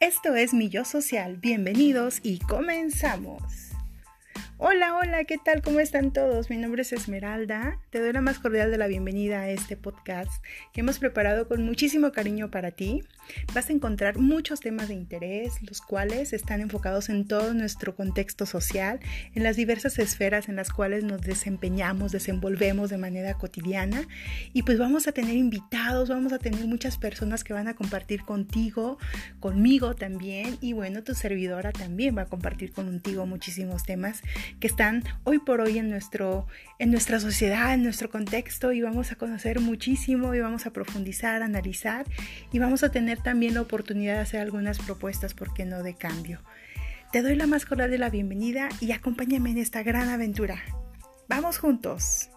Esto es Mi Yo Social. Bienvenidos y comenzamos. Hola, hola, ¿qué tal? ¿Cómo están todos? Mi nombre es Esmeralda. Te doy la más cordial de la bienvenida a este podcast que hemos preparado con muchísimo cariño para ti. Vas a encontrar muchos temas de interés, los cuales están enfocados en todo nuestro contexto social, en las diversas esferas en las cuales nos desempeñamos, desenvolvemos de manera cotidiana. Y pues vamos a tener invitados, vamos a tener muchas personas que van a compartir contigo, conmigo también. Y bueno, tu servidora también va a compartir contigo muchísimos temas que están hoy por hoy en, nuestro, en nuestra sociedad, en nuestro contexto y vamos a conocer muchísimo y vamos a profundizar, analizar y vamos a tener también la oportunidad de hacer algunas propuestas, ¿por qué no?, de cambio. Te doy la más cordial de la bienvenida y acompáñame en esta gran aventura. ¡Vamos juntos!